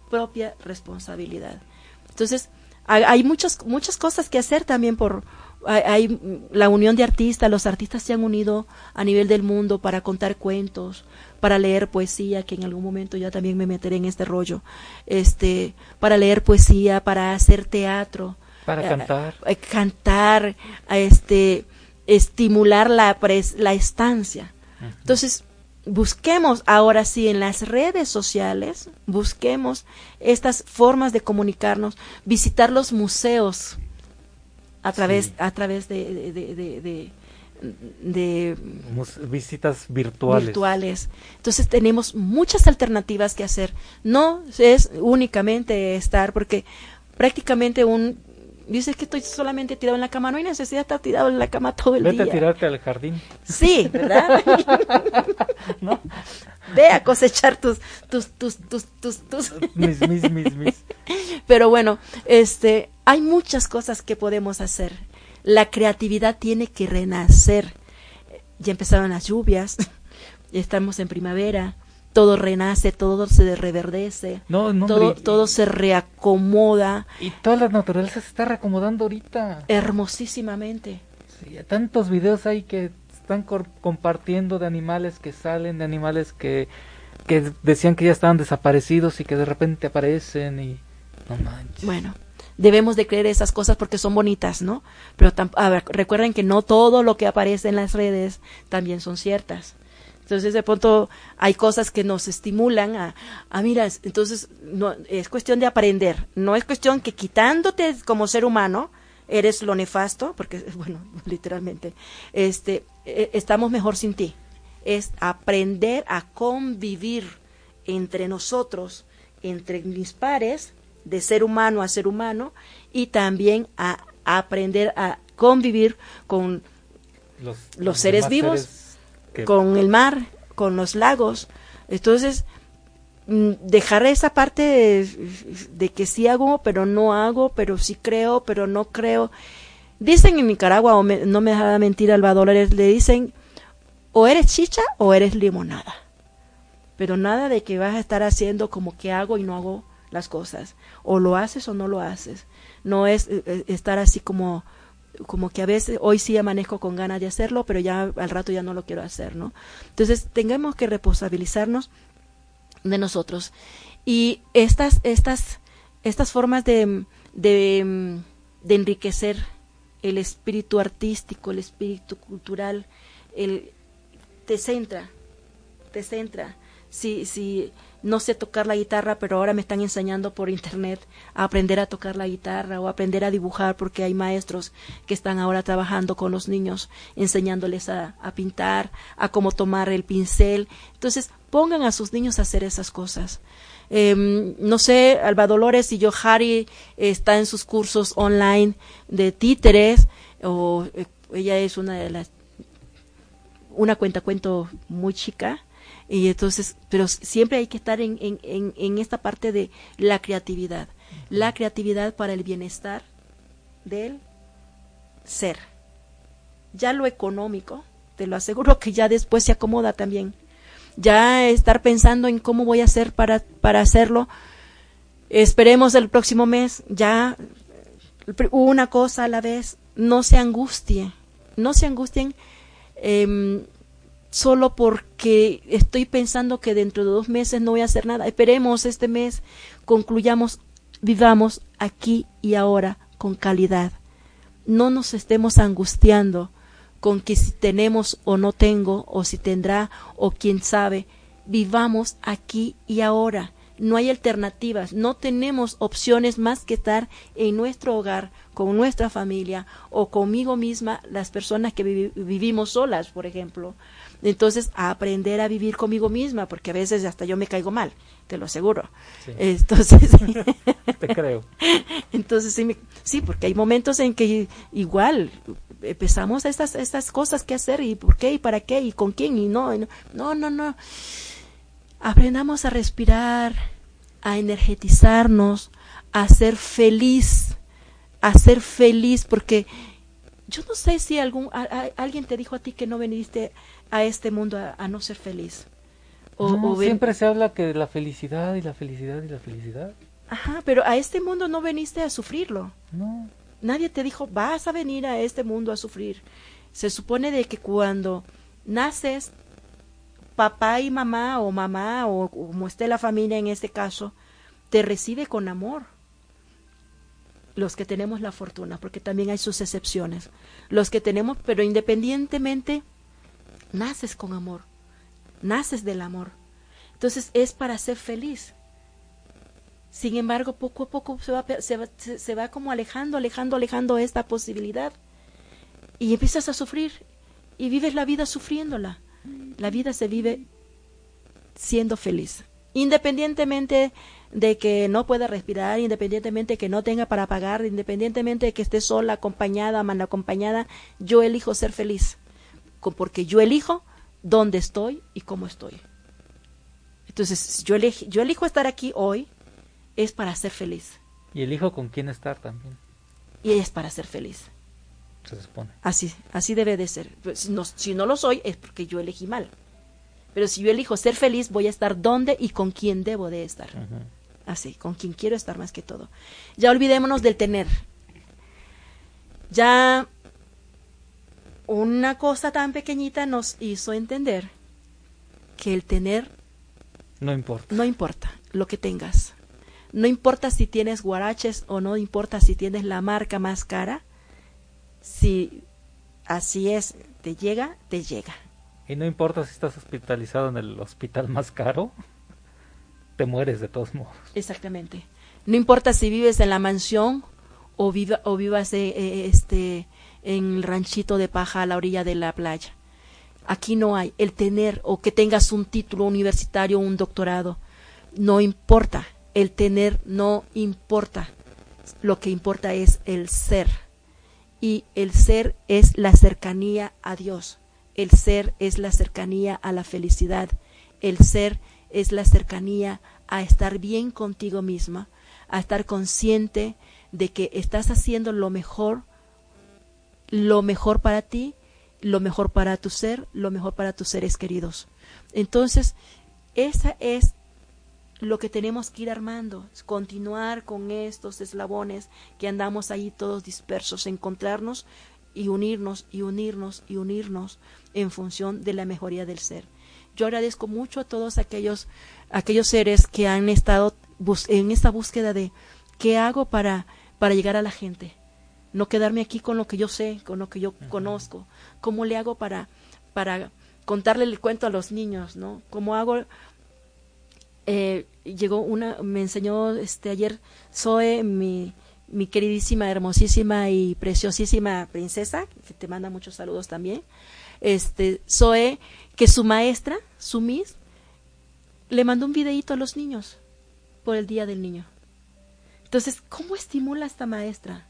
propia responsabilidad. Entonces, hay muchas, muchas cosas que hacer también por, hay, la unión de artistas, los artistas se han unido a nivel del mundo para contar cuentos, para leer poesía, que en algún momento ya también me meteré en este rollo, este, para leer poesía, para hacer teatro, para cantar, eh, cantar, este, estimular la, la estancia. Entonces, busquemos ahora sí en las redes sociales, busquemos estas formas de comunicarnos, visitar los museos a través, a través de, de visitas virtuales. virtuales. Entonces tenemos muchas alternativas que hacer. No es únicamente estar, porque prácticamente un dices que estoy solamente tirado en la cama, no hay necesidad de estar tirado en la cama todo el día. Vete a tirarte al jardín. Sí, ¿verdad? ¿No? Ve a cosechar tus, tus, tus, tus, tus, tus. Mis, mis, mis, mis. Pero bueno, este, hay muchas cosas que podemos hacer. La creatividad tiene que renacer. Ya empezaron las lluvias, estamos en primavera, todo renace, todo se reverdece, no, no, todo, todo se reacomoda. Y toda la naturaleza se está reacomodando ahorita. Hermosísimamente. Sí, tantos videos hay que están compartiendo de animales que salen, de animales que, que decían que ya estaban desaparecidos y que de repente aparecen y no manches. Bueno, debemos de creer esas cosas porque son bonitas, ¿no? Pero recuerden que no todo lo que aparece en las redes también son ciertas. Entonces, de pronto hay cosas que nos estimulan a, a mira, entonces no, es cuestión de aprender, no es cuestión que quitándote como ser humano, eres lo nefasto, porque, bueno, literalmente, este, e, estamos mejor sin ti. Es aprender a convivir entre nosotros, entre mis pares, de ser humano a ser humano, y también a, aprender a convivir con los, seres vivos con el mar, con los lagos. Entonces, mm, dejar esa parte de, que sí hago, pero no hago, pero sí creo, pero no creo. Dicen en Nicaragua, o no me deja mentir Alba Dolores, le dicen o eres chicha o eres limonada. Pero nada de que vas a estar haciendo como que hago y no hago las cosas. O lo haces o no lo haces. No es eh, eh, estar así como como que a veces hoy sí amanezco con ganas de hacerlo, pero ya al rato ya no lo quiero hacer, ¿no? Entonces, tengamos que responsabilizarnos de nosotros. Y estas, estas, estas formas de, de, de enriquecer el espíritu artístico, el espíritu cultural, el, te centra, te centra. Si, si, no sé tocar la guitarra, pero ahora me están enseñando por internet a aprender a tocar la guitarra o aprender a dibujar porque hay maestros que están ahora trabajando con los niños, enseñándoles a, pintar, a cómo tomar el pincel. Entonces, pongan a sus niños a hacer esas cosas. Em, no sé, Alba Dolores y yo, Harry, está en sus cursos online de títeres, o eh, ella es una de las, una cuenta cuento muy chica, y entonces, pero siempre hay que estar en, en, en, esta parte de la creatividad. La creatividad para el bienestar del ser. Ya lo económico, te lo aseguro que ya después se acomoda también. Ya estar pensando en cómo voy a hacer para, para hacerlo. Esperemos el próximo mes, ya una cosa a la vez. No se angustie, no se angustien. Eh, solo porque estoy pensando que dentro de dos meses no voy a hacer nada. Esperemos este mes, concluyamos, vivamos aquí y ahora con calidad. No nos estemos angustiando con que si tenemos o no tengo, o si tendrá, o quién sabe. Vivamos aquí y ahora. No hay alternativas, no tenemos opciones más que estar en nuestro hogar, con nuestra familia o conmigo misma, las personas que vivimos solas, por ejemplo. Entonces, a aprender a vivir conmigo misma, porque a veces hasta yo me caigo mal, te lo aseguro. Entonces, te creo. Entonces, sí, sí, porque hay momentos en que igual empezamos estas, estas cosas que hacer y por qué y para qué y con quién y no, no, no, no. Aprendamos a respirar, a energetizarnos, a ser feliz, a ser feliz, porque yo no sé si algún, alguien te dijo a ti que no viniste a este mundo a, no ser feliz. O, siempre se habla que de la felicidad y la felicidad y la felicidad. Ajá, pero a este mundo no viniste a sufrirlo. No. Nadie te dijo, vas a venir a este mundo a sufrir. Se supone de que cuando naces, papá y mamá, o mamá, o como esté la familia en este caso, te recibe con amor. Los que tenemos la fortuna, porque también hay sus excepciones. Los que tenemos, pero independientemente naces con amor, naces del amor. Entonces es para ser feliz. Sin embargo, poco a poco se va, se va, como alejando, alejando, alejando esta posibilidad. Y empiezas a sufrir. y vives la vida sufriéndola. La vida se vive siendo feliz, independientemente de que no pueda respirar, independientemente de que no tenga para pagar, independientemente de que esté sola, acompañada, mal acompañada, yo elijo ser feliz, porque yo elijo dónde estoy y cómo estoy. Entonces, yo, yo elijo estar aquí hoy, es para ser feliz. Y elijo con quién estar también. Y es para ser feliz. Se supone. Así, así debe de ser. Pues, si no lo soy, es porque yo elegí mal. Pero si yo elijo ser feliz, voy a estar donde y con quién debo de estar. Así, con quien quiero estar más que todo. Ya olvidémonos del tener. Ya una cosa tan pequeñita nos hizo entender que el tener no importa. No importa lo que tengas. No importa si tienes guaraches o no importa si tienes la marca más cara. Si así es, te llega, te llega. Y no importa si estás hospitalizado en el hospital más caro, te mueres de todos modos. Exactamente. No importa si vives en la mansión o, viva, o vivas eh, eh, este, en el ranchito de paja a la orilla de la playa. Aquí no hay el tener o que tengas un título universitario o un doctorado. No importa. El tener no importa. Lo que importa es el ser. Y el ser es la cercanía a Dios. El ser es la cercanía a la felicidad. El ser es la cercanía a estar bien contigo misma, a estar consciente de que estás haciendo lo mejor, lo mejor para ti, lo mejor para tu ser, lo mejor para tus seres queridos. Entonces, esa es lo que tenemos que ir armando, continuar con estos eslabones que andamos ahí todos dispersos, encontrarnos y unirnos y unirnos y unirnos en función de la mejoría del ser. Yo agradezco mucho a todos aquellos, aquellos seres que han estado en esta búsqueda de qué hago para, para llegar a la gente. No quedarme aquí con lo que yo sé, con lo que yo conozco. ¿Cómo le hago para, para contarle el cuento a los niños, no? ¿Cómo hago? Eh, llegó una, me enseñó este ayer Zoe, mi, mi queridísima, hermosísima y preciosísima princesa, que te manda muchos saludos también. Este, Zoe, que su maestra, su Miss, le mandó un videíto a los niños por el Día del Niño. Entonces, ¿cómo estimula esta maestra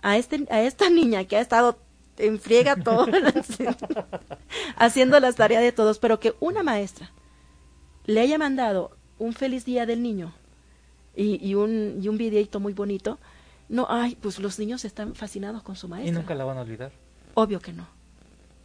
a, este, a esta niña que ha estado en friega todo, haciendo las tareas de todos, pero que una maestra le haya mandado un feliz Día del Niño y, y un, y un videito muy bonito, no, ay, pues los niños están fascinados con su maestra. Y nunca la van a olvidar. Obvio que no.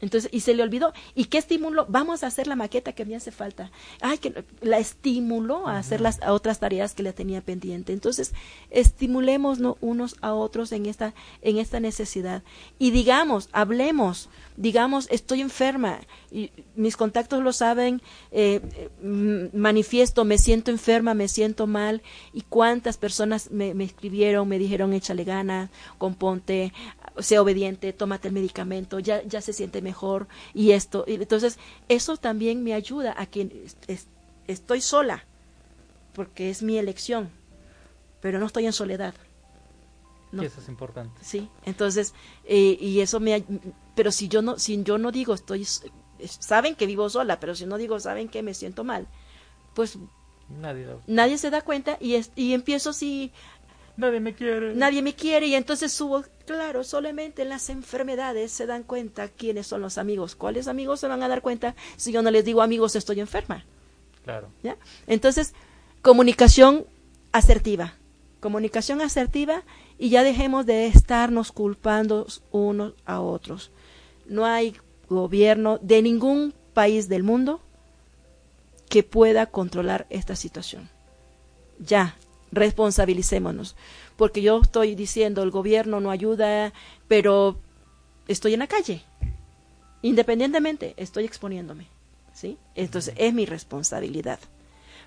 Entonces, y se le olvidó. ¿Y qué estímulo? Vamos a hacer la maqueta que me hace falta. Ay, que la estimuló a hacer las otras tareas que le tenía pendiente. Entonces, estimulemos unos a otros en esta, en esta necesidad. Y digamos, hablemos, digamos, estoy enferma. Y mis contactos lo saben, eh, mm, manifiesto, me siento enferma, me siento mal. Y cuántas personas me, me escribieron, me dijeron, échale ganas, componte, sea obediente, tómate el medicamento, ya, ya se siente mejor y esto. Entonces, eso también me ayuda a que estoy sola, porque es mi elección, pero no estoy en soledad. No. eso es importante. Sí, entonces, eh, y eso me, pero si yo no, si yo no digo estoy, saben que vivo sola, pero si no digo saben que me siento mal, pues nadie, nadie se da cuenta y, es, y empiezo si Nadie me quiere. Nadie me quiere y entonces subo, claro, solamente en las enfermedades se dan cuenta quiénes son los amigos. ¿Cuáles amigos se van a dar cuenta si yo no les digo amigos estoy enferma? Claro. ¿Ya? Entonces, comunicación asertiva. Comunicación asertiva y ya dejemos de estarnos culpando unos a otros. No hay gobierno de ningún país del mundo que pueda controlar esta situación. Ya, responsabilicémonos, porque yo estoy diciendo el gobierno no ayuda, pero estoy en la calle, independientemente, estoy exponiéndome, ¿sí? Entonces es mi responsabilidad.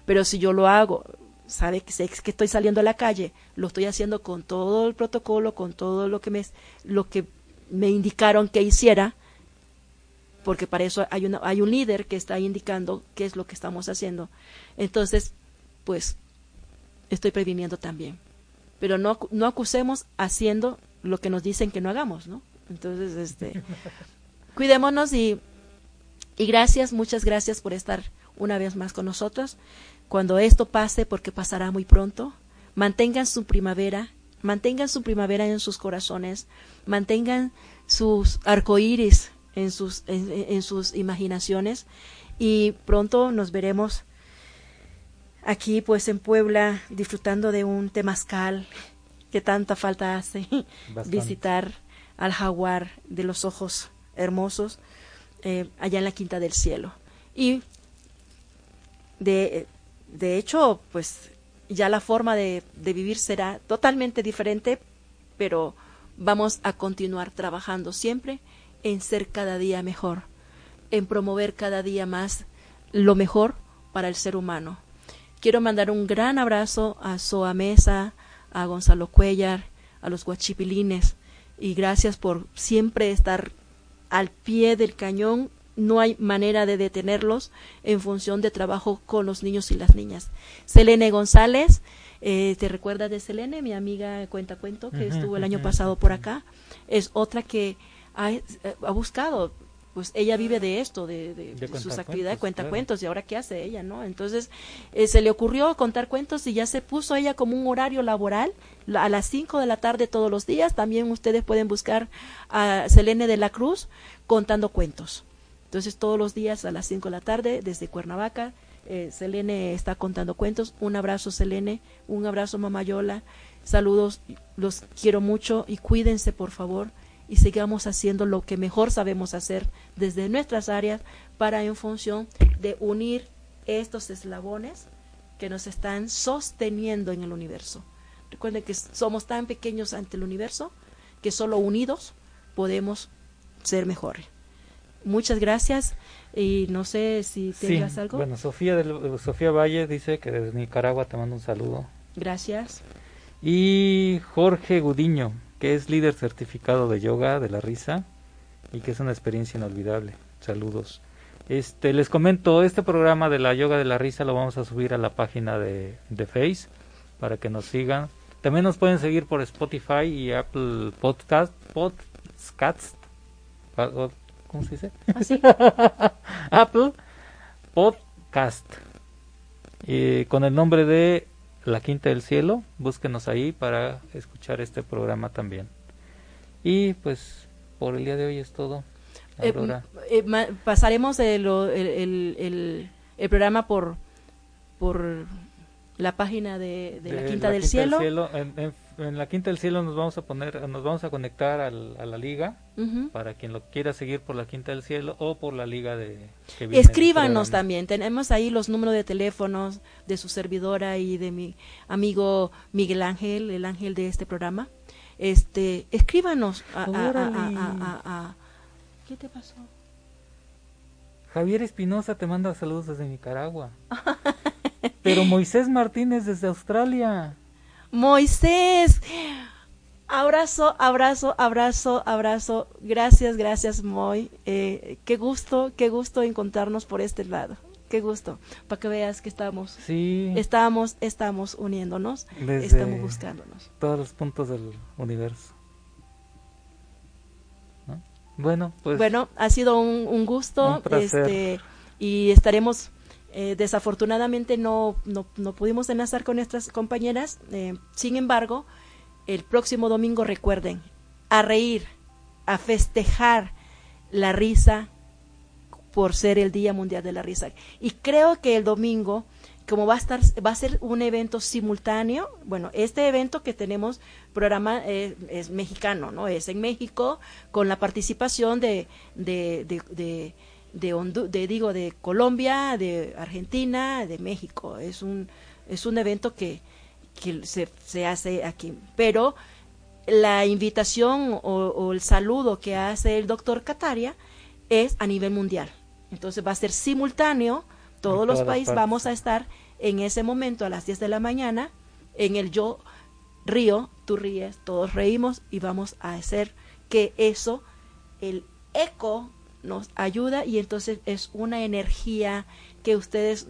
Pero si yo lo hago, sabe que sé que estoy saliendo a la calle, lo estoy haciendo con todo el protocolo, con todo lo que me lo que me indicaron que hiciera, porque para eso hay una, hay un líder que está indicando qué es lo que estamos haciendo. Entonces, pues estoy previniendo también. Pero no, no acusemos haciendo lo que nos dicen que no hagamos, ¿no? Entonces, este, cuidémonos y, y gracias, muchas gracias por estar una vez más con nosotros. Cuando esto pase, porque pasará muy pronto, mantengan su primavera, mantengan su primavera en sus corazones, mantengan sus arcoíris en sus, en, sus imaginaciones y pronto nos veremos aquí pues en Puebla disfrutando de un temazcal que tanta falta hace visitar al jaguar de los ojos hermosos eh, allá en la Quinta del Cielo. Y de, de hecho, pues ya la forma de, vivir será totalmente diferente, pero vamos a continuar trabajando siempre en ser cada día mejor, en promover cada día más lo mejor para el ser humano. Quiero mandar un gran abrazo a Soa Mesa, a Gonzalo Cuellar, a los guachipilines, y gracias por siempre estar al pie del cañón. No hay manera de detenerlos en función de trabajo con los niños y las niñas. Selene González, eh, ¿te recuerdas de Selene, mi amiga Cuenta Cuento, que estuvo el año pasado por acá? Es otra que ha, eh, ha buscado pues ella vive de esto, de, sus actividades, cuenta cuentos, y ahora qué hace ella, ¿no? Entonces eh, se le ocurrió contar cuentos y ya se puso ella como un horario laboral a las 5 de la tarde todos los días. También ustedes pueden buscar a Selene de la Cruz contando cuentos. Entonces todos los días a las 5 de la tarde desde Cuernavaca, eh, Selene está contando cuentos. Un abrazo Selene, un abrazo Mamayola, saludos, los quiero mucho y cuídense por favor y sigamos haciendo lo que mejor sabemos hacer desde nuestras áreas para en función de unir estos eslabones que nos están sosteniendo en el universo. Recuerden que somos tan pequeños ante el universo que solo unidos podemos ser mejores. Muchas gracias y no sé si tengas algo. Bueno, Sofía, Sofía Valle dice que desde Nicaragua te mando un saludo. Gracias. Y Jorge Gudiño que es líder certificado de yoga de la risa y que es una experiencia inolvidable. Saludos. Este, les comento, este programa de la yoga de la risa lo vamos a subir a la página de, de Face para que nos sigan. También nos pueden seguir por Spotify y Apple Podcast, Podcasts, ¿cómo se dice? ¿Ah, Apple Podcast, y con el nombre de la Quinta del Cielo, búsquenos ahí para escuchar este programa también. Y pues por el día de hoy es todo. Eh, eh, pasaremos el, el, el, programa por por la página de, la Quinta, del, cielo. En, la Quinta del Cielo nos vamos a poner, nos vamos a conectar a la liga para quien lo quiera seguir por la Quinta del Cielo o por la liga de. Escríbanos también, tenemos ahí los números de teléfonos de su servidora y de mi amigo Miguel Ángel, el ángel de este programa. Este, escríbanos a, ¿Qué te pasó? Javier Espinosa te manda saludos desde Nicaragua. Pero Moisés Martínez desde Australia. Moisés. Abrazo, abrazo, abrazo, abrazo. Gracias, gracias, Moy. Eh, qué gusto, qué gusto encontrarnos por este lado. Qué gusto. Para que veas que estamos. Sí. Estamos, estamos uniéndonos. estamos buscándonos. Todos los puntos del universo. Bueno, pues. Bueno, ha sido un, gusto. este, y estaremos eh, desafortunadamente no, no, no, pudimos enlazar con nuestras compañeras. Eh, sin embargo, el próximo domingo recuerden, a reír, a festejar la risa por ser el Día Mundial de la Risa. Y creo que el domingo, como va a estar, va a ser un evento simultáneo, bueno, este evento que tenemos programa eh, es mexicano, ¿no? Es en México con la participación de, de digo de Colombia, de Argentina, de México. Es un es un evento que, que se, se hace aquí, pero la invitación o, el saludo que hace el doctor Cataria es a nivel mundial. Entonces va a ser simultáneo, todos los países vamos a estar en ese momento a las 10 de la mañana en el yo río, tú ríes, todos reímos y vamos a hacer que eso, el eco nos ayuda y entonces es una energía que ustedes,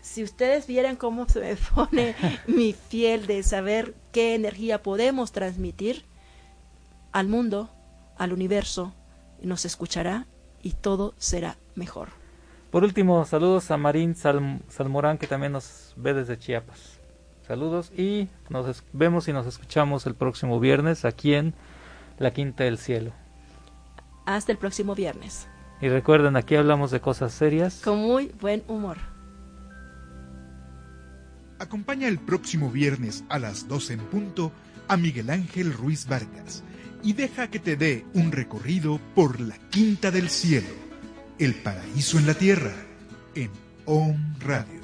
si ustedes vieran cómo se me pone mi fiel de saber qué energía podemos transmitir al mundo, al universo, nos escuchará y todo será mejor. Por último, saludos a Marín Salmorán que también nos ve desde Chiapas. Saludos y nos vemos y nos escuchamos el próximo viernes aquí en La Quinta del Cielo. Hasta el próximo viernes. Y recuerden, aquí hablamos de cosas serias. Con muy buen humor. Acompaña el próximo viernes a las 12 en punto a Miguel Ángel Ruiz Vargas y deja que te dé un recorrido por la Quinta del Cielo el paraíso en la tierra, en On Radio.